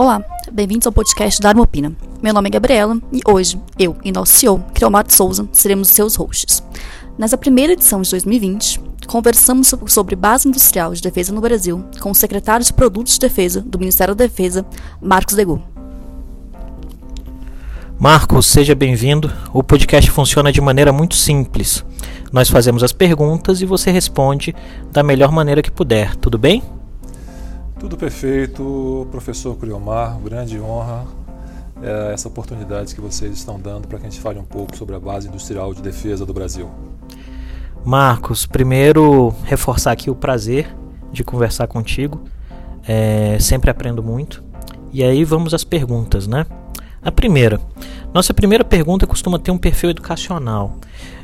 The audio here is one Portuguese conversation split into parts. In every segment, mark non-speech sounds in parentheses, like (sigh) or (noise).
Olá, bem-vindos ao podcast da Armopina. Meu nome é Gabriela e hoje eu e nosso CEO, Creomato Souza, seremos seus hosts. Nessa primeira edição de 2020, conversamos sobre base industrial de defesa no Brasil com o secretário de Produtos de Defesa do Ministério da Defesa, Marcos Degu. Marcos, seja bem-vindo. O podcast funciona de maneira muito simples. Nós fazemos as perguntas e você responde da melhor maneira que puder, tudo bem? Tudo perfeito, professor Criomar, grande honra é, essa oportunidade que vocês estão dando para que a gente fale um pouco sobre a base industrial de defesa do Brasil. Marcos, primeiro reforçar aqui o prazer de conversar contigo. É, sempre aprendo muito. E aí vamos às perguntas, né? A primeira. Nossa primeira pergunta costuma ter um perfil educacional,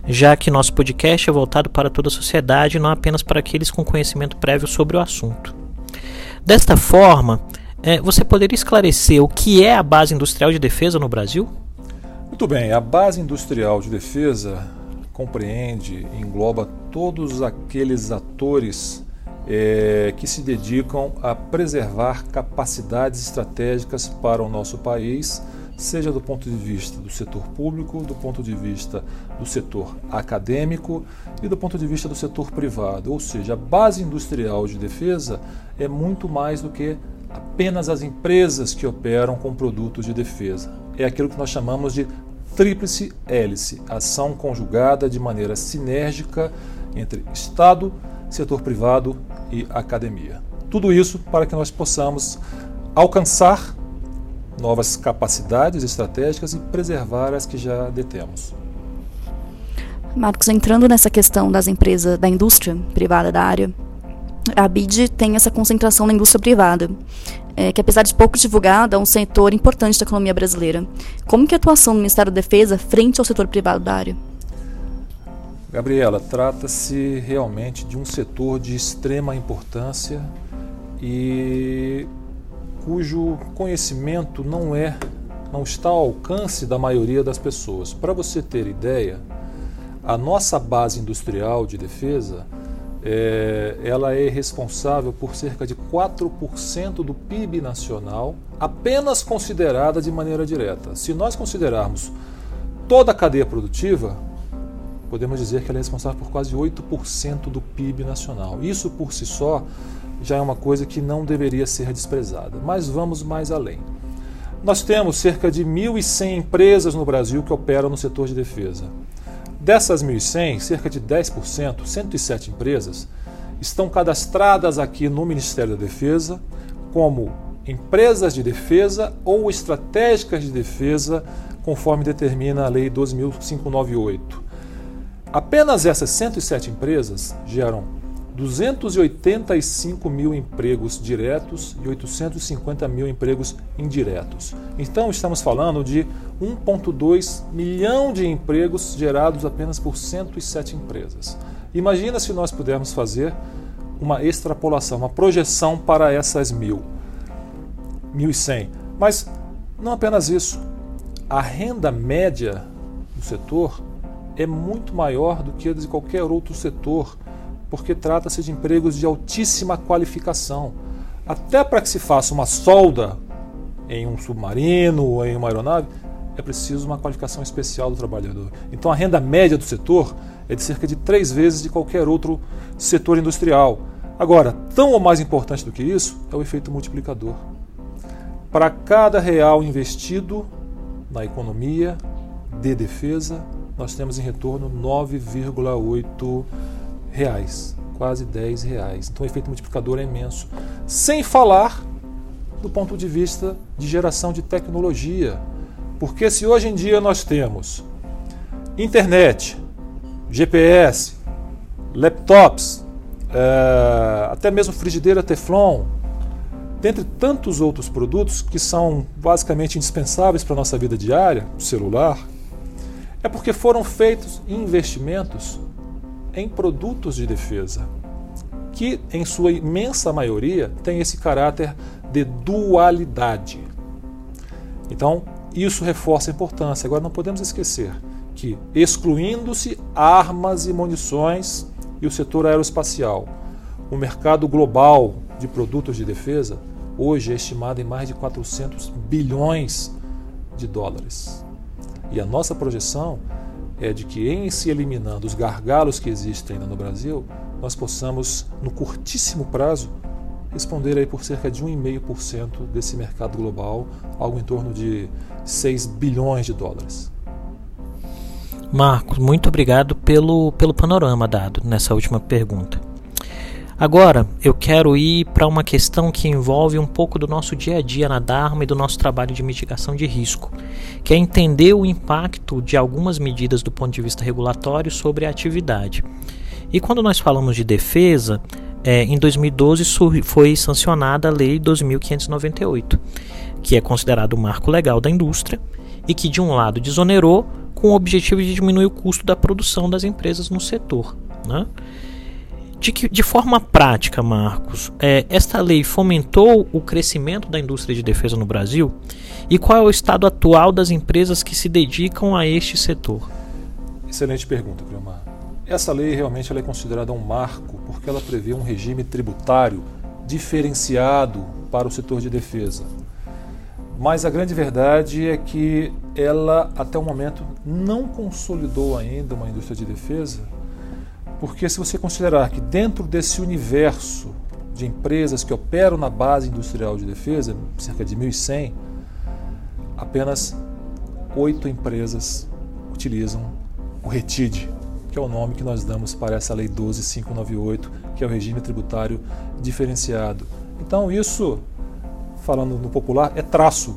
já que nosso podcast é voltado para toda a sociedade não apenas para aqueles com conhecimento prévio sobre o assunto. Desta forma, é, você poderia esclarecer o que é a base industrial de defesa no Brasil? Muito bem, a base industrial de defesa compreende engloba todos aqueles atores é, que se dedicam a preservar capacidades estratégicas para o nosso país, seja do ponto de vista do setor público, do ponto de vista do setor acadêmico e do ponto de vista do setor privado. Ou seja, a base industrial de defesa é muito mais do que apenas as empresas que operam com produtos de defesa. É aquilo que nós chamamos de tríplice hélice, ação conjugada de maneira sinérgica entre Estado, setor privado e academia. Tudo isso para que nós possamos alcançar novas capacidades estratégicas e preservar as que já detemos. Marcos, entrando nessa questão das empresas da indústria privada da área, a BID tem essa concentração na indústria privada, é, que apesar de pouco divulgada, é um setor importante da economia brasileira. Como que é a atuação do Ministério da Defesa frente ao setor privado da área? Gabriela, trata-se realmente de um setor de extrema importância e cujo conhecimento não é não está ao alcance da maioria das pessoas. Para você ter ideia, a nossa base industrial de defesa é, ela é responsável por cerca de 4% do PIB nacional, apenas considerada de maneira direta. Se nós considerarmos toda a cadeia produtiva, podemos dizer que ela é responsável por quase 8% do PIB nacional. Isso por si só já é uma coisa que não deveria ser desprezada. Mas vamos mais além. Nós temos cerca de 1.100 empresas no Brasil que operam no setor de defesa. Dessas 1.100, cerca de 10%, 107 empresas, estão cadastradas aqui no Ministério da Defesa como empresas de defesa ou estratégicas de defesa, conforme determina a Lei 12.598. Apenas essas 107 empresas geram 285 mil empregos diretos e 850 mil empregos indiretos. Então, estamos falando de 1,2 milhão de empregos gerados apenas por 107 empresas. Imagina se nós pudermos fazer uma extrapolação, uma projeção para essas mil, 1.100. Mas não apenas isso. A renda média do setor é muito maior do que a de qualquer outro setor porque trata-se de empregos de altíssima qualificação. Até para que se faça uma solda em um submarino ou em uma aeronave, é preciso uma qualificação especial do trabalhador. Então a renda média do setor é de cerca de três vezes de qualquer outro setor industrial. Agora, tão ou mais importante do que isso é o efeito multiplicador. Para cada real investido na economia de defesa, nós temos em retorno 9,8 reais, quase 10 reais. Então o efeito multiplicador é imenso. Sem falar do ponto de vista de geração de tecnologia. Porque se hoje em dia nós temos internet, GPS, laptops, é, até mesmo frigideira Teflon, dentre tantos outros produtos que são basicamente indispensáveis para a nossa vida diária, celular, é porque foram feitos investimentos em produtos de defesa, que em sua imensa maioria tem esse caráter de dualidade. Então, isso reforça a importância. Agora, não podemos esquecer que, excluindo-se armas e munições e o setor aeroespacial, o mercado global de produtos de defesa hoje é estimada em mais de 400 bilhões de dólares. E a nossa projeção é de que, em se eliminando os gargalos que existem ainda no Brasil, nós possamos, no curtíssimo prazo, responder aí por cerca de 1,5% desse mercado global, algo em torno de 6 bilhões de dólares. Marcos, muito obrigado pelo, pelo panorama dado nessa última pergunta. Agora, eu quero ir para uma questão que envolve um pouco do nosso dia a dia na Dharma e do nosso trabalho de mitigação de risco, que é entender o impacto de algumas medidas do ponto de vista regulatório sobre a atividade. E quando nós falamos de defesa, é, em 2012 foi sancionada a Lei 2598, que é considerado o marco legal da indústria e que, de um lado, desonerou com o objetivo de diminuir o custo da produção das empresas no setor. Né? De, que, de forma prática, Marcos, é, esta lei fomentou o crescimento da indústria de defesa no Brasil? E qual é o estado atual das empresas que se dedicam a este setor? Excelente pergunta, Cleomar. Essa lei realmente ela é considerada um marco porque ela prevê um regime tributário diferenciado para o setor de defesa. Mas a grande verdade é que ela, até o momento, não consolidou ainda uma indústria de defesa porque se você considerar que dentro desse universo de empresas que operam na base industrial de defesa, cerca de 1.100, apenas oito empresas utilizam o RETID, que é o nome que nós damos para essa Lei 12598, que é o regime tributário diferenciado. Então isso, falando no popular, é traço.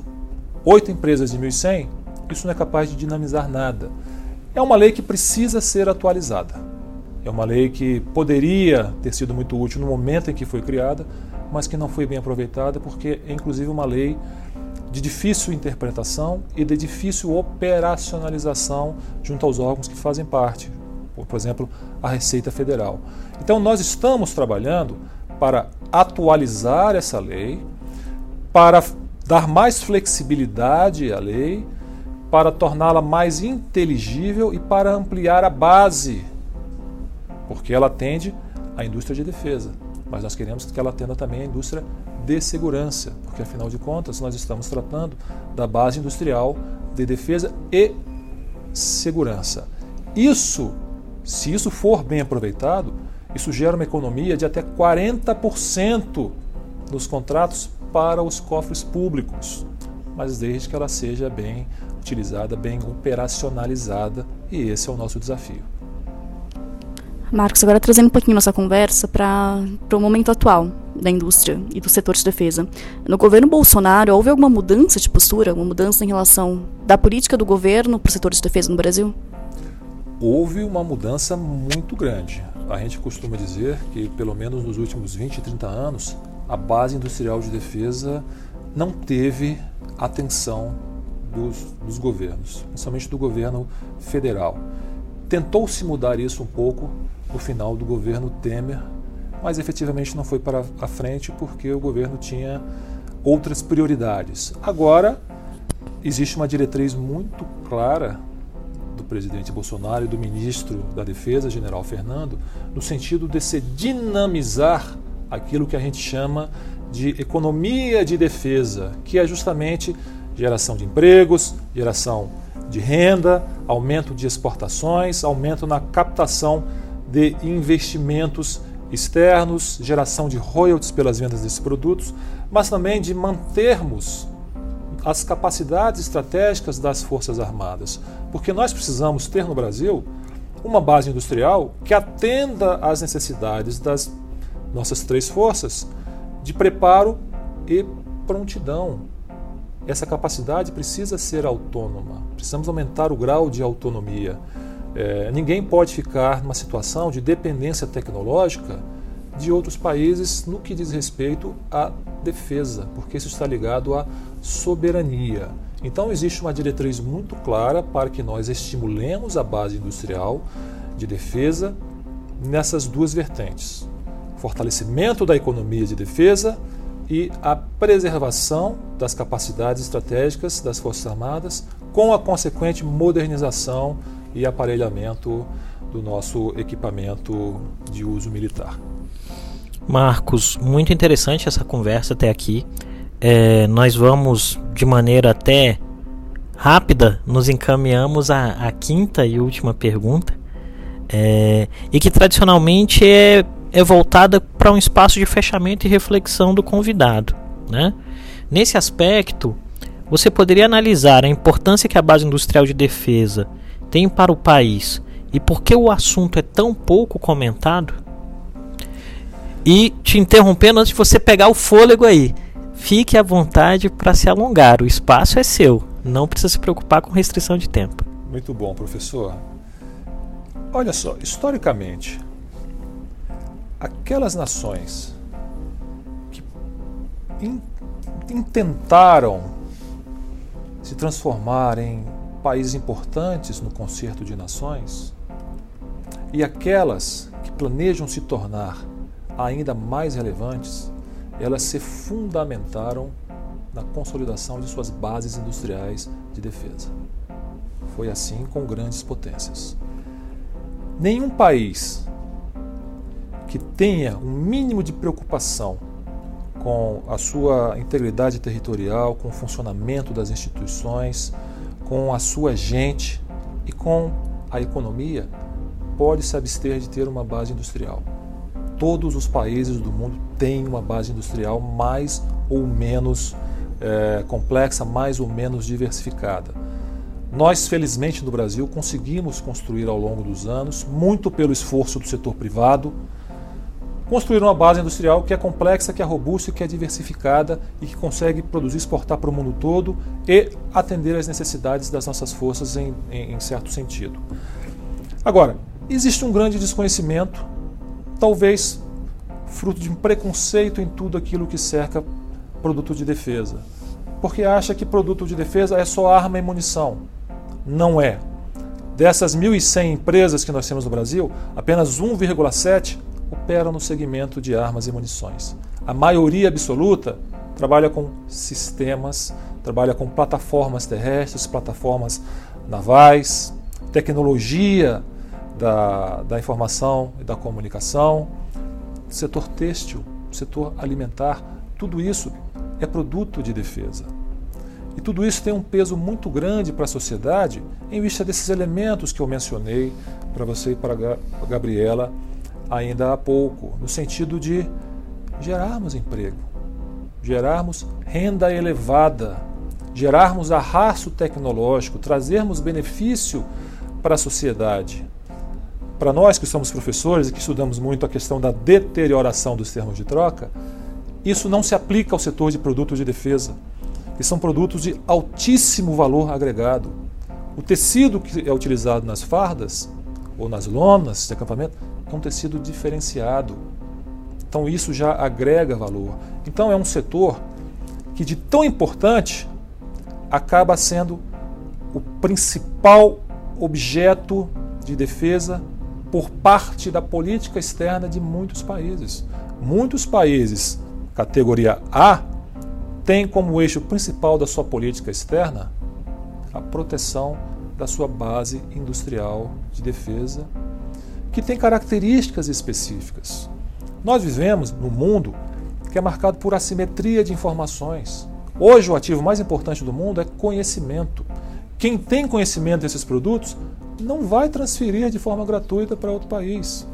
Oito empresas de 1.100, isso não é capaz de dinamizar nada. É uma lei que precisa ser atualizada. É uma lei que poderia ter sido muito útil no momento em que foi criada, mas que não foi bem aproveitada porque é inclusive uma lei de difícil interpretação e de difícil operacionalização junto aos órgãos que fazem parte, por exemplo, a Receita Federal. Então nós estamos trabalhando para atualizar essa lei, para dar mais flexibilidade à lei, para torná-la mais inteligível e para ampliar a base porque ela atende à indústria de defesa, mas nós queremos que ela atenda também à indústria de segurança, porque afinal de contas nós estamos tratando da base industrial de defesa e segurança. Isso, se isso for bem aproveitado, isso gera uma economia de até 40% nos contratos para os cofres públicos, mas desde que ela seja bem utilizada, bem operacionalizada, e esse é o nosso desafio. Marcos, agora trazendo um pouquinho nossa conversa para o momento atual da indústria e do setor de defesa. No governo Bolsonaro, houve alguma mudança de postura, uma mudança em relação da política do governo para o setor de defesa no Brasil? Houve uma mudança muito grande. A gente costuma dizer que, pelo menos nos últimos 20, 30 anos, a base industrial de defesa não teve atenção dos, dos governos, principalmente do governo federal. Tentou-se mudar isso um pouco no final do governo Temer, mas efetivamente não foi para a frente porque o governo tinha outras prioridades. Agora, existe uma diretriz muito clara do presidente Bolsonaro e do ministro da Defesa, general Fernando, no sentido de se dinamizar aquilo que a gente chama de economia de defesa, que é justamente geração de empregos, geração de renda, aumento de exportações, aumento na captação de investimentos externos, geração de royalties pelas vendas desses produtos, mas também de mantermos as capacidades estratégicas das Forças Armadas. Porque nós precisamos ter no Brasil uma base industrial que atenda às necessidades das nossas três forças de preparo e prontidão. Essa capacidade precisa ser autônoma, precisamos aumentar o grau de autonomia. É, ninguém pode ficar numa situação de dependência tecnológica de outros países no que diz respeito à defesa, porque isso está ligado à soberania. Então, existe uma diretriz muito clara para que nós estimulemos a base industrial de defesa nessas duas vertentes: fortalecimento da economia de defesa e a preservação das capacidades estratégicas das Forças Armadas, com a consequente modernização e aparelhamento do nosso equipamento de uso militar. Marcos, muito interessante essa conversa até aqui. é, nós vamos de maneira até rápida, nos encaminhamos à, à quinta e última pergunta, é, e que tradicionalmente é, é voltada para um espaço de fechamento e reflexão do convidado. Né? Nesse aspecto, você poderia analisar a importância que a base industrial de defesa tem para o país e por que o assunto é tão pouco comentado? E te interrompendo antes de você pegar o fôlego aí, fique à vontade para se alongar, o espaço é seu, não precisa se preocupar com restrição de tempo. Muito bom, professor. Olha só, historicamente, aquelas nações que intentaram se transformar em países importantes no concerto de nações e aquelas que planejam se tornar ainda mais relevantes, elas se fundamentaram na consolidação de suas bases industriais de defesa. Foi assim com grandes potências. Nenhum país que tenha um mínimo de preocupação com a sua integridade territorial, com o funcionamento das instituições, com a sua gente e com a economia, pode se abster de ter uma base industrial. Todos os países do mundo têm uma base industrial mais ou menos é, complexa, mais ou menos diversificada. Nós, felizmente, no Brasil, conseguimos construir ao longo dos anos, muito pelo esforço do setor privado, construir uma base industrial que é complexa, que é robusta, que é diversificada e que consegue produzir e exportar para o mundo todo e atender às necessidades das nossas forças em, em, em certo sentido. Agora, existe um grande desconhecimento, talvez fruto de um preconceito em tudo aquilo que cerca produto de defesa. Porque acha que produto de defesa é só arma e munição. Não é. Dessas 1.100 empresas que nós temos no Brasil, apenas 1,7 operam no segmento de armas e munições. A maioria absoluta trabalha com sistemas, trabalha com plataformas terrestres, plataformas navais, tecnologia da, da informação e da comunicação, setor têxtil, setor alimentar, tudo isso é produto de defesa. E tudo isso tem um peso muito grande para a sociedade em vista desses elementos que eu mencionei para você e para a Gabriela ainda há pouco, no sentido de gerarmos emprego, gerarmos renda elevada, gerarmos arrasto tecnológico, trazermos benefício para a sociedade. Para nós que somos professores e que estudamos muito a questão da deterioração dos termos de troca, isso não se aplica ao setor de produtos de defesa que são produtos de altíssimo valor agregado. O tecido que é utilizado nas fardas ou nas lonas de acampamento é um tecido diferenciado. Então isso já agrega valor. Então é um setor que de tão importante acaba sendo o principal objeto de defesa por parte da política externa de muitos países. Muitos países, categoria A, tem como eixo principal da sua política externa a proteção da sua base industrial de defesa, que tem características específicas. Nós vivemos num mundo que é marcado por assimetria de informações. Hoje, o ativo mais importante do mundo é conhecimento. Quem tem conhecimento desses produtos não vai transferir de forma gratuita para outro país.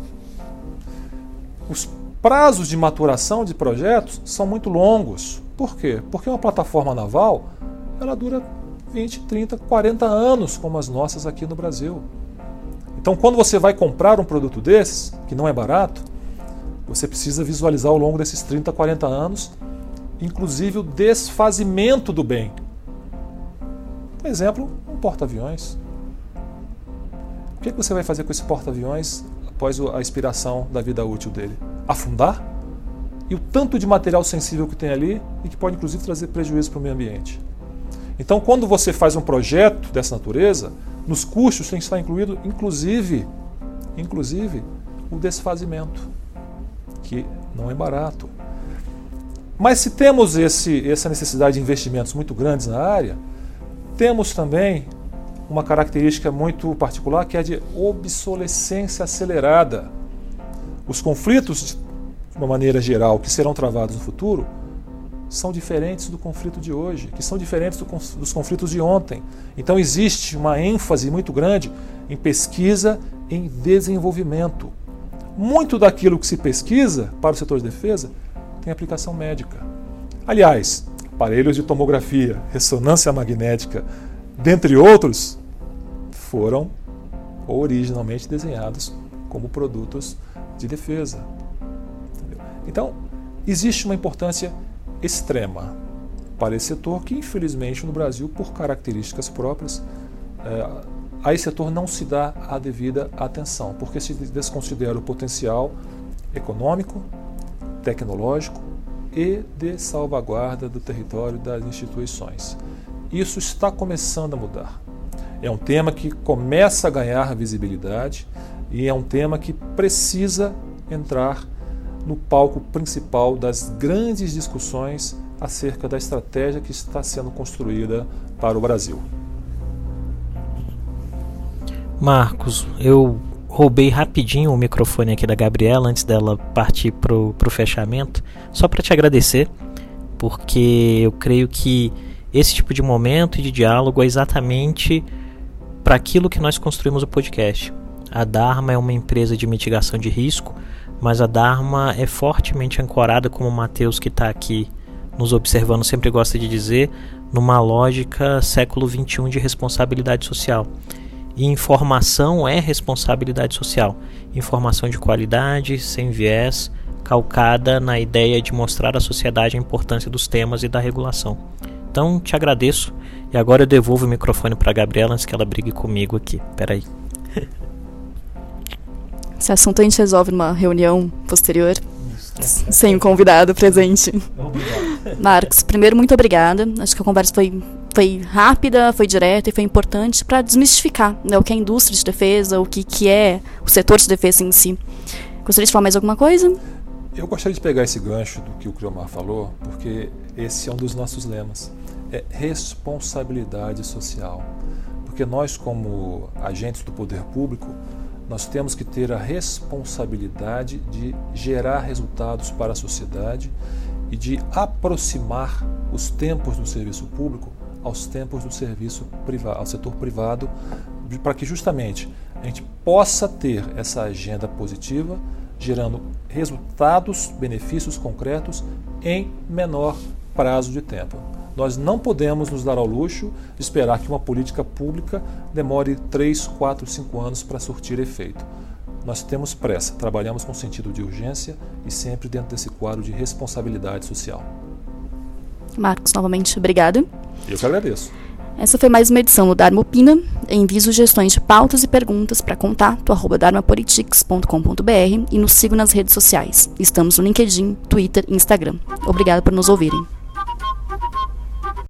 Os prazos de maturação de projetos são muito longos. Por quê? Porque uma plataforma naval ela dura 20, 30, 40 anos, como as nossas aqui no Brasil. Então, quando você vai comprar um produto desses, que não é barato, você precisa visualizar ao longo desses 30, 40 anos, inclusive o desfazimento do bem. Por exemplo, um porta-aviões. O que, é que você vai fazer com esse porta-aviões após a expiração da vida útil dele? Afundar? e o tanto de material sensível que tem ali e que pode inclusive trazer prejuízo para o meio ambiente. Então, quando você faz um projeto dessa natureza, nos custos tem que estar incluído, inclusive, inclusive o desfazimento, que não é barato. Mas se temos esse, essa necessidade de investimentos muito grandes na área, temos também uma característica muito particular que é a de obsolescência acelerada. Os conflitos de uma maneira geral, que serão travados no futuro, são diferentes do conflito de hoje, que são diferentes do, dos conflitos de ontem. Então existe uma ênfase muito grande em pesquisa, em desenvolvimento. Muito daquilo que se pesquisa para o setor de defesa tem aplicação médica. Aliás, aparelhos de tomografia, ressonância magnética, dentre outros, foram originalmente desenhados como produtos de defesa. Então, existe uma importância extrema para esse setor que, infelizmente, no Brasil, por características próprias, é, a esse setor não se dá a devida atenção, porque se desconsidera o potencial econômico, tecnológico e de salvaguarda do território das instituições. Isso está começando a mudar. É um tema que começa a ganhar visibilidade e é um tema que precisa entrar no palco principal das grandes discussões acerca da estratégia que está sendo construída para o Brasil. Marcos, eu roubei rapidinho o microfone aqui da Gabriela antes dela partir para o fechamento, só para te agradecer, porque eu creio que esse tipo de momento e de diálogo é exatamente para aquilo que nós construímos o podcast. A Dharma é uma empresa de mitigação de risco mas a Dharma é fortemente ancorada, como Mateus que está aqui nos observando sempre gosta de dizer, numa lógica século XXI de responsabilidade social. E informação é responsabilidade social. Informação de qualidade, sem viés, calcada na ideia de mostrar à sociedade a importância dos temas e da regulação. Então, te agradeço. E agora eu devolvo o microfone para a Gabriela antes que ela brigue comigo aqui. Peraí. (laughs) Esse assunto a gente resolve numa reunião posterior, sem o convidado presente. Marcos, primeiro, muito obrigada. Acho que a conversa foi, foi rápida, foi direta e foi importante para desmistificar né, o que é a indústria de defesa, o que, que é o setor de defesa em si. Gostaria de falar mais alguma coisa? Eu gostaria de pegar esse gancho do que o Criomar falou, porque esse é um dos nossos lemas. É responsabilidade social. Porque nós, como agentes do poder público, nós temos que ter a responsabilidade de gerar resultados para a sociedade e de aproximar os tempos do serviço público aos tempos do serviço privado, ao setor privado, para que justamente a gente possa ter essa agenda positiva, gerando resultados, benefícios concretos em menor prazo de tempo. Nós não podemos nos dar ao luxo de esperar que uma política pública demore 3, 4, 5 anos para surtir efeito. Nós temos pressa, trabalhamos com sentido de urgência e sempre dentro desse quadro de responsabilidade social. Marcos, novamente, obrigada. Eu que agradeço. Essa foi mais uma edição do Dharma Opina. Envie sugestões de pautas e perguntas para contato arroba dharmapolitics.com.br e nos siga nas redes sociais. Estamos no LinkedIn, Twitter e Instagram. Obrigado por nos ouvirem.